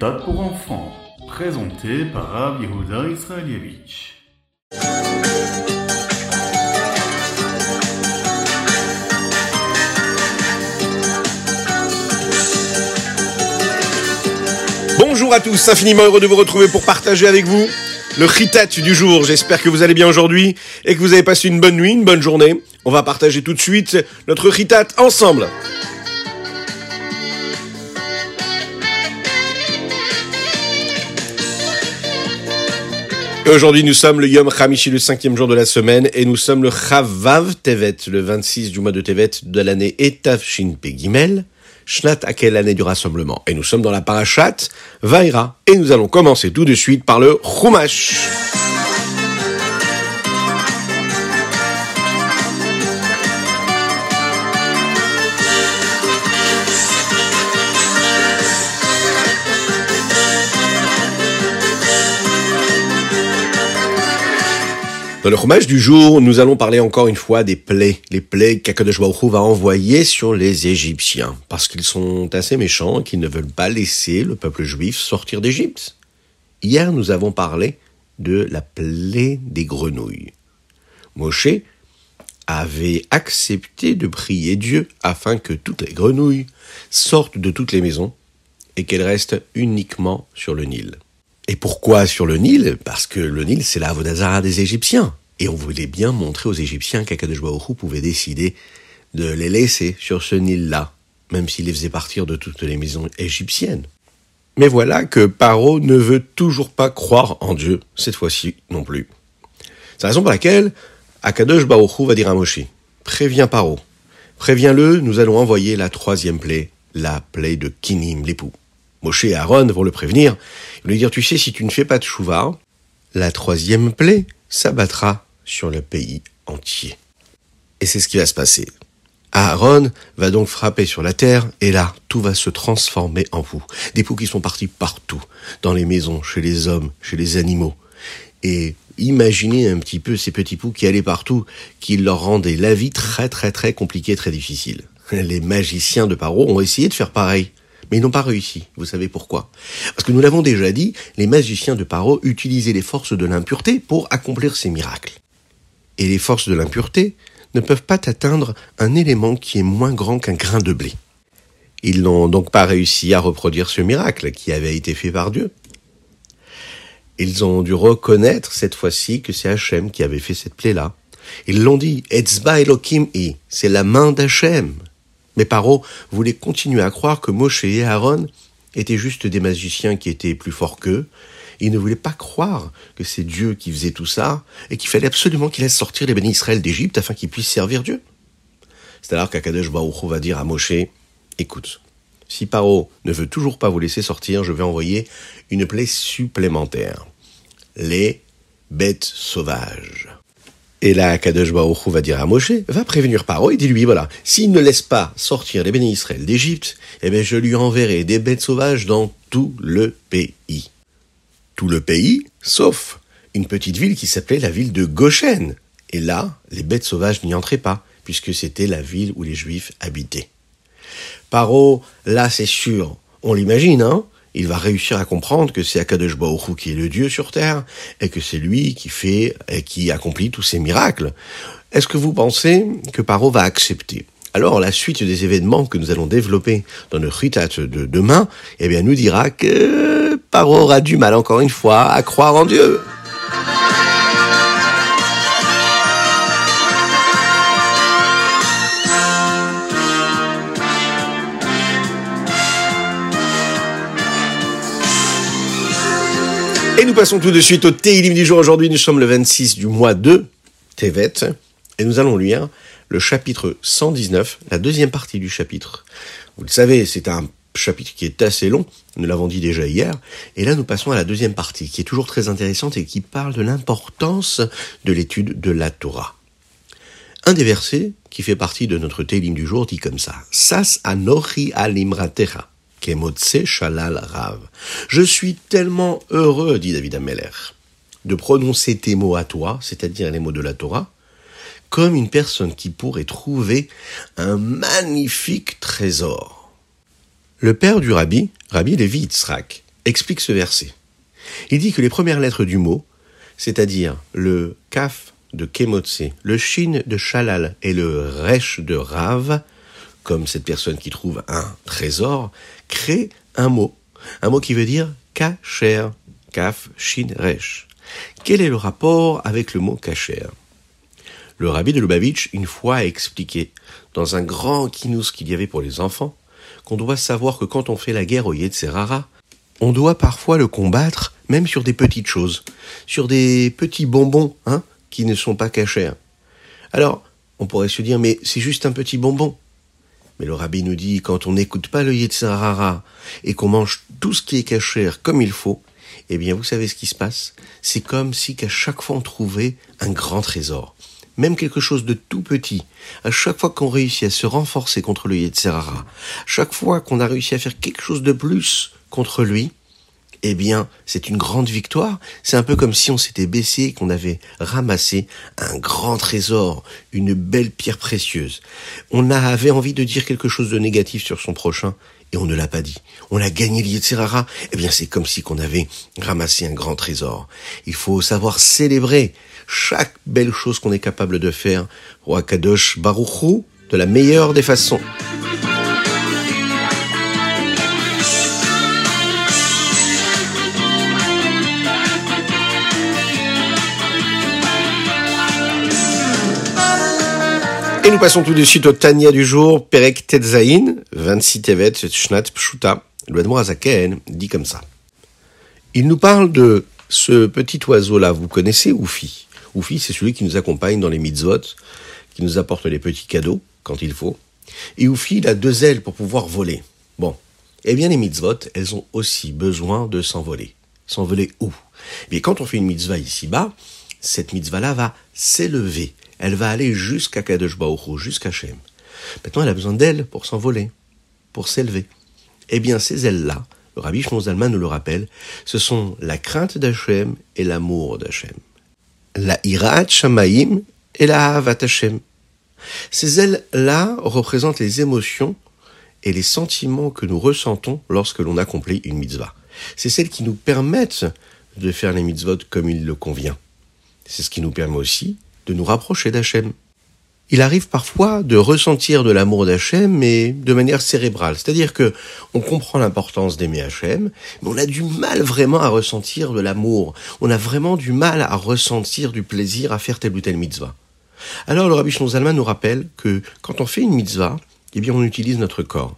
Pour enfants, présenté par Rav Yehuda Israelievich. Bonjour à tous, infiniment heureux de vous retrouver pour partager avec vous le Ritat du jour. J'espère que vous allez bien aujourd'hui et que vous avez passé une bonne nuit, une bonne journée. On va partager tout de suite notre Ritat ensemble. Aujourd'hui, nous sommes le Yom Hamishi, le cinquième jour de la semaine, et nous sommes le Chavav Tevet, le 26 du mois de Tevet de l'année Etav Shin Pegimel, Shnat à quelle année du rassemblement? Et nous sommes dans la parashat Vaira, et nous allons commencer tout de suite par le Chumash. Dans le hommage du jour, nous allons parler encore une fois des plaies, les plaies qu'Akadosh va envoyer sur les Égyptiens, parce qu'ils sont assez méchants et qu'ils ne veulent pas laisser le peuple juif sortir d'Égypte. Hier, nous avons parlé de la plaie des grenouilles. Moshe avait accepté de prier Dieu afin que toutes les grenouilles sortent de toutes les maisons et qu'elles restent uniquement sur le Nil. Et pourquoi sur le Nil? Parce que le Nil, c'est la Vodazara des Égyptiens. Et on voulait bien montrer aux Égyptiens Hu pouvait décider de les laisser sur ce Nil-là, même s'il les faisait partir de toutes les maisons égyptiennes. Mais voilà que Paro ne veut toujours pas croire en Dieu, cette fois-ci non plus. C'est la raison pour laquelle Akadosh va dire à Moshe, préviens Paro, préviens-le, nous allons envoyer la troisième plaie, la plaie de Kinim, l'époux. Moshe et Aaron vont le prévenir. Ils vont lui dire, tu sais, si tu ne fais pas de chouva, la troisième plaie s'abattra sur le pays entier. Et c'est ce qui va se passer. Aaron va donc frapper sur la terre, et là, tout va se transformer en poux. Des poux qui sont partis partout, dans les maisons, chez les hommes, chez les animaux. Et imaginez un petit peu ces petits poux qui allaient partout, qui leur rendaient la vie très très très compliquée, très difficile. Les magiciens de Paro ont essayé de faire pareil. Mais ils n'ont pas réussi. Vous savez pourquoi? Parce que nous l'avons déjà dit, les magiciens de Paro utilisaient les forces de l'impureté pour accomplir ces miracles. Et les forces de l'impureté ne peuvent pas atteindre un élément qui est moins grand qu'un grain de blé. Ils n'ont donc pas réussi à reproduire ce miracle qui avait été fait par Dieu. Ils ont dû reconnaître cette fois-ci que c'est Hachem qui avait fait cette plaie-là. Ils l'ont dit, Etzba Elohim i, c'est la main d'Hachem. Mais Paro voulait continuer à croire que Moshe et Aaron étaient juste des magiciens qui étaient plus forts qu'eux. Il ne voulait pas croire que c'est Dieu qui faisait tout ça et qu'il fallait absolument qu'il laisse sortir les bénis Israël d'Égypte afin qu'ils puissent servir Dieu. C'est alors qu'Akadosh Baruch va dire à Moshe, écoute, si Paro ne veut toujours pas vous laisser sortir, je vais envoyer une plaie supplémentaire. Les bêtes sauvages. Et là, Kadosh Baruch va dire à Moshe, va prévenir Paro et dis-lui, voilà, s'il ne laisse pas sortir les bénis Israël d'Égypte, eh bien, je lui enverrai des bêtes sauvages dans tout le pays. Tout le pays, sauf une petite ville qui s'appelait la ville de Goshen. Et là, les bêtes sauvages n'y entraient pas, puisque c'était la ville où les Juifs habitaient. Paro, là, c'est sûr, on l'imagine, hein, il va réussir à comprendre que c'est Akadosh qui est le Dieu sur terre et que c'est lui qui fait et qui accomplit tous ces miracles. Est-ce que vous pensez que Paro va accepter? Alors, la suite des événements que nous allons développer dans notre ritat de demain, eh bien, nous dira que Paro aura du mal encore une fois à croire en Dieu. Et nous passons tout de suite au Teilim du jour. Aujourd'hui, nous sommes le 26 du mois de Tevet. Et nous allons lire le chapitre 119, la deuxième partie du chapitre. Vous le savez, c'est un chapitre qui est assez long. Nous l'avons dit déjà hier. Et là, nous passons à la deuxième partie, qui est toujours très intéressante et qui parle de l'importance de l'étude de la Torah. Un des versets qui fait partie de notre Teilim du jour dit comme ça. Sas anochi alimratecha. Kemotse Shalal Rav. Je suis tellement heureux, dit David Ameller, de prononcer tes mots à toi, c'est-à-dire les mots de la Torah, comme une personne qui pourrait trouver un magnifique trésor. Le père du rabbi, Rabbi Levi Yitzhak, explique ce verset. Il dit que les premières lettres du mot, c'est-à-dire le kaf de Kemotse, le shin de Shalal et le resh de Rav, comme cette personne qui trouve un trésor, créent un mot. Un mot qui veut dire kacher, kaf, shin, resh. Quel est le rapport avec le mot kacher Le rabbi de Lubavitch, une fois, a expliqué, dans un grand kinous qu'il y avait pour les enfants, qu'on doit savoir que quand on fait la guerre au Yetzerara, on doit parfois le combattre même sur des petites choses, sur des petits bonbons, hein, qui ne sont pas cachers. Alors, on pourrait se dire, mais c'est juste un petit bonbon. Mais le rabbi nous dit, quand on n'écoute pas le Yetzirara et qu'on mange tout ce qui est caché comme il faut, eh bien, vous savez ce qui se passe? C'est comme si qu'à chaque fois on trouvait un grand trésor. Même quelque chose de tout petit. À chaque fois qu'on réussit à se renforcer contre le Yetzirara, chaque fois qu'on a réussi à faire quelque chose de plus contre lui, eh bien, c'est une grande victoire. C'est un peu comme si on s'était baissé et qu'on avait ramassé un grand trésor, une belle pierre précieuse. On avait envie de dire quelque chose de négatif sur son prochain et on ne l'a pas dit. On a gagné l'Yetzirara. Eh bien, c'est comme si qu'on avait ramassé un grand trésor. Il faut savoir célébrer chaque belle chose qu'on est capable de faire. Roi Kadosh Baruchou, de la meilleure des façons. Passons tout de suite au Tania du jour, Perek Tetzain, 26 Tevet, Shnat Pshuta. Le Azaken dit comme ça. Il nous parle de ce petit oiseau-là, vous connaissez Oufi? Oufi, c'est celui qui nous accompagne dans les mitzvot, qui nous apporte les petits cadeaux quand il faut. Et Oufi, il a deux ailes pour pouvoir voler. Bon. Eh bien, les mitzvot, elles ont aussi besoin de s'envoler. S'envoler où? Mais quand on fait une mitzvah ici-bas, cette mitzvah-là va s'élever elle va aller jusqu'à Kadosh Baruch jusqu'à Shem. Maintenant, elle a besoin d'elle pour s'envoler, pour s'élever. Eh bien, ces ailes-là, le Rabbi Shimon nous le rappelle, ce sont la crainte d'Hachem et l'amour d'Hachem. La Irat Shamaim et la Havat Hashem. Ces ailes-là représentent les émotions et les sentiments que nous ressentons lorsque l'on accomplit une mitzvah. C'est celles qui nous permettent de faire les mitzvot comme il le convient. C'est ce qui nous permet aussi de nous rapprocher d'Hachem. Il arrive parfois de ressentir de l'amour d'Hachem, mais de manière cérébrale. C'est-à-dire que on comprend l'importance d'aimer Hachem, mais on a du mal vraiment à ressentir de l'amour. On a vraiment du mal à ressentir du plaisir à faire telle ou telle mitzvah. Alors le Rabbi Zalman nous rappelle que quand on fait une mitzvah, eh bien on utilise notre corps.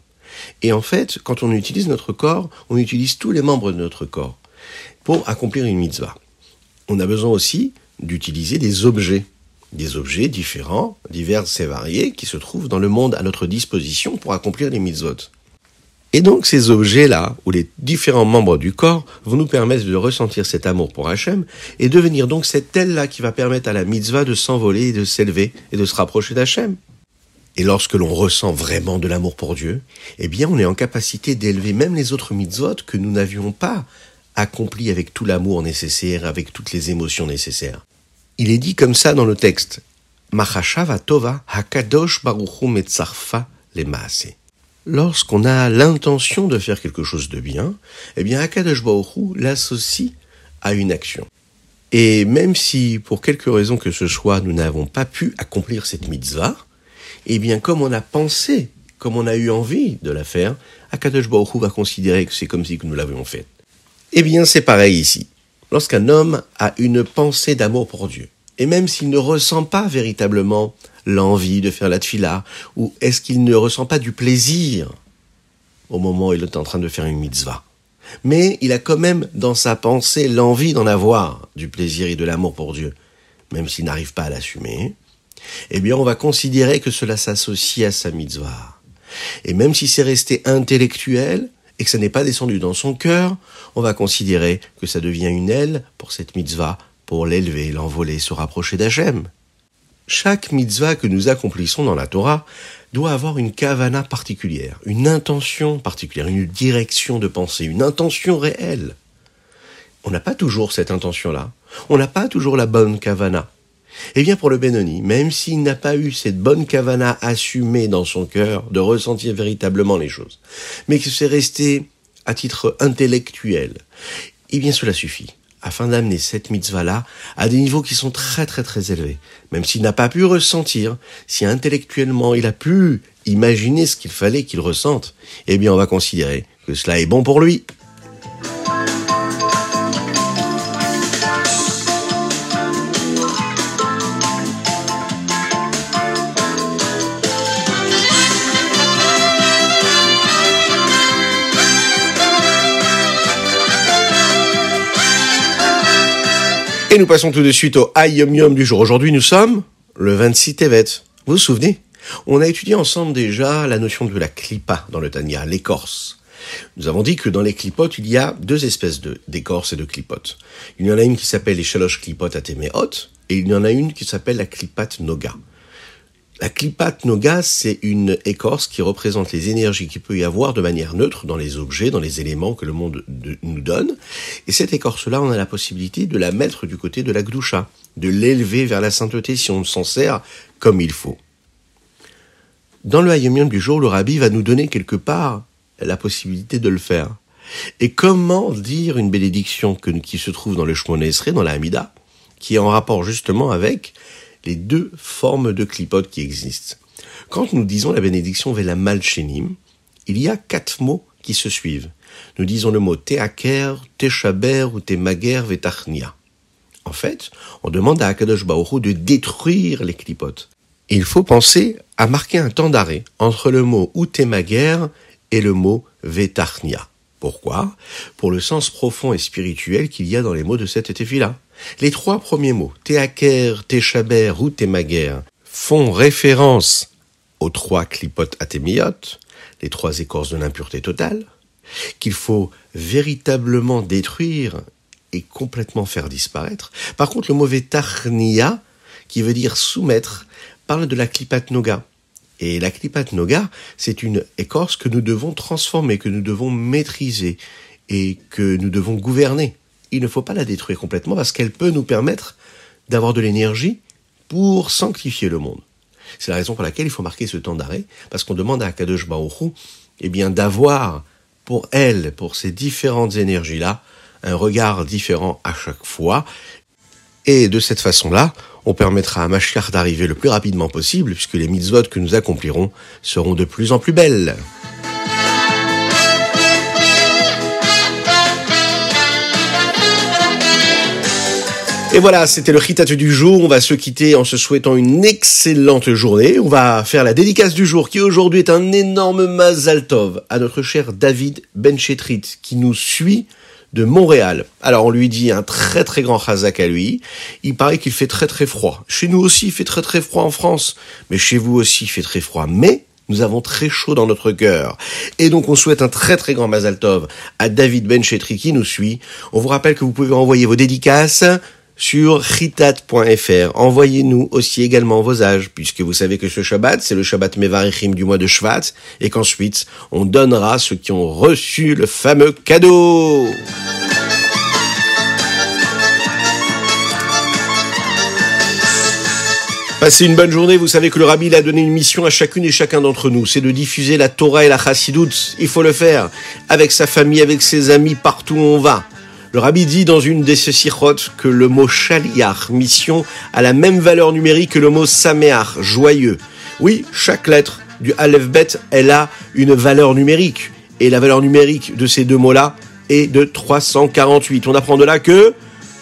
Et en fait, quand on utilise notre corps, on utilise tous les membres de notre corps pour accomplir une mitzvah. On a besoin aussi d'utiliser des objets des objets différents, divers et variés, qui se trouvent dans le monde à notre disposition pour accomplir les mitzvot. Et donc ces objets-là, ou les différents membres du corps, vont nous permettre de ressentir cet amour pour Hachem et devenir donc cette aile-là qui va permettre à la mitzvah de s'envoler et de s'élever et de se rapprocher d'Hachem. Et lorsque l'on ressent vraiment de l'amour pour Dieu, eh bien on est en capacité d'élever même les autres mitzvot que nous n'avions pas accomplis avec tout l'amour nécessaire, avec toutes les émotions nécessaires. Il est dit comme ça dans le texte. Lorsqu'on a l'intention de faire quelque chose de bien, eh bien Hakadosh Baruchu l'associe à une action. Et même si, pour quelque raison que ce soit, nous n'avons pas pu accomplir cette mitzvah, eh bien, comme on a pensé, comme on a eu envie de la faire, Akadosh Baruch va considérer que c'est comme si nous l'avions faite. Eh bien, c'est pareil ici. Lorsqu'un homme a une pensée d'amour pour Dieu, et même s'il ne ressent pas véritablement l'envie de faire la tfila, ou est-ce qu'il ne ressent pas du plaisir au moment où il est en train de faire une mitzvah, mais il a quand même dans sa pensée l'envie d'en avoir du plaisir et de l'amour pour Dieu, même s'il n'arrive pas à l'assumer, eh bien on va considérer que cela s'associe à sa mitzvah. Et même si c'est resté intellectuel, et que ça n'est pas descendu dans son cœur, on va considérer que ça devient une aile pour cette mitzvah pour l'élever, l'envoler, se rapprocher d'Hachem. Chaque mitzvah que nous accomplissons dans la Torah doit avoir une kavana particulière, une intention particulière, une direction de pensée, une intention réelle. On n'a pas toujours cette intention-là. On n'a pas toujours la bonne kavana. Eh bien, pour le Benoni, même s'il n'a pas eu cette bonne kavana assumée dans son cœur, de ressentir véritablement les choses, mais que c'est resté à titre intellectuel, eh bien cela suffit afin d'amener cette mitzvah-là à des niveaux qui sont très très très élevés. Même s'il n'a pas pu ressentir, si intellectuellement il a pu imaginer ce qu'il fallait qu'il ressente, eh bien on va considérer que cela est bon pour lui. Et nous passons tout de suite au Ayom Yom du jour. Aujourd'hui, nous sommes le 26 Tevet. Vous vous souvenez? On a étudié ensemble déjà la notion de la klipa dans le Tanya, l'écorce. Nous avons dit que dans les clipotes, il y a deux espèces d'écorce et de clipotes. Il y en a une qui s'appelle les shalosh clipotes atéméot, et il y en a une qui s'appelle la clipat noga. La Klipat Noga, c'est une écorce qui représente les énergies qu'il peut y avoir de manière neutre dans les objets, dans les éléments que le monde nous donne. Et cette écorce-là, on a la possibilité de la mettre du côté de la Gdusha, de l'élever vers la sainteté si on s'en sert comme il faut. Dans le Hayom du jour, le Rabbi va nous donner quelque part la possibilité de le faire. Et comment dire une bénédiction qui se trouve dans le Shmona Esrei, dans la Hamida, qui est en rapport justement avec les deux formes de clipotes qui existent. Quand nous disons la bénédiction Vela Malchenim, il y a quatre mots qui se suivent. Nous disons le mot Teaker, Techaber ou Temager Vetachnia. En fait, on demande à Akadosh Baoru de détruire les clipotes. Il faut penser à marquer un temps d'arrêt entre le mot Utemager et le mot Vetachnia. Pourquoi? Pour le sens profond et spirituel qu'il y a dans les mots de cette tefila. Les trois premiers mots, Théaker, Téchaber ou Thémaguer, font référence aux trois clipotes atémiotes, les trois écorces de l'impureté totale, qu'il faut véritablement détruire et complètement faire disparaître. Par contre, le mauvais tarnia, qui veut dire soumettre, parle de la clipat noga. Et la clipat noga, c'est une écorce que nous devons transformer, que nous devons maîtriser et que nous devons gouverner il ne faut pas la détruire complètement parce qu'elle peut nous permettre d'avoir de l'énergie pour sanctifier le monde. C'est la raison pour laquelle il faut marquer ce temps d'arrêt, parce qu'on demande à Kadosh Baruch eh bien, d'avoir pour elle, pour ces différentes énergies-là, un regard différent à chaque fois. Et de cette façon-là, on permettra à Mashiach d'arriver le plus rapidement possible, puisque les mitzvot que nous accomplirons seront de plus en plus belles. Et voilà, c'était le Ritat du jour. On va se quitter en se souhaitant une excellente journée. On va faire la dédicace du jour qui aujourd'hui est un énorme Mazaltov à notre cher David Benchetrit qui nous suit de Montréal. Alors on lui dit un très très grand chazak à lui. Il paraît qu'il fait très très froid. Chez nous aussi il fait très très froid en France. Mais chez vous aussi il fait très froid. Mais nous avons très chaud dans notre cœur. Et donc on souhaite un très très grand Mazaltov à David Benchetrit qui nous suit. On vous rappelle que vous pouvez envoyer vos dédicaces sur chitat.fr. Envoyez-nous aussi également vos âges, puisque vous savez que ce Shabbat, c'est le Shabbat Mevarichim du mois de Shvat, et qu'ensuite, on donnera ceux qui ont reçu le fameux cadeau. Passez une bonne journée. Vous savez que le Rabbi a donné une mission à chacune et chacun d'entre nous. C'est de diffuser la Torah et la Chassidoute. Il faut le faire. Avec sa famille, avec ses amis, partout où on va. Le rabbi dit dans une des sikhot que le mot shaliach, mission, a la même valeur numérique que le mot sameach, joyeux. Oui, chaque lettre du Aleph Bet, elle a une valeur numérique. Et la valeur numérique de ces deux mots-là est de 348. On apprend de là que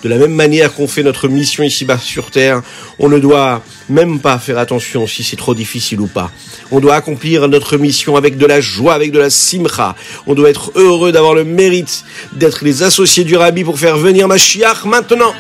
de la même manière qu'on fait notre mission ici-bas sur Terre, on ne doit même pas faire attention si c'est trop difficile ou pas. On doit accomplir notre mission avec de la joie, avec de la simcha. On doit être heureux d'avoir le mérite d'être les associés du Rabbi pour faire venir Mashiach maintenant.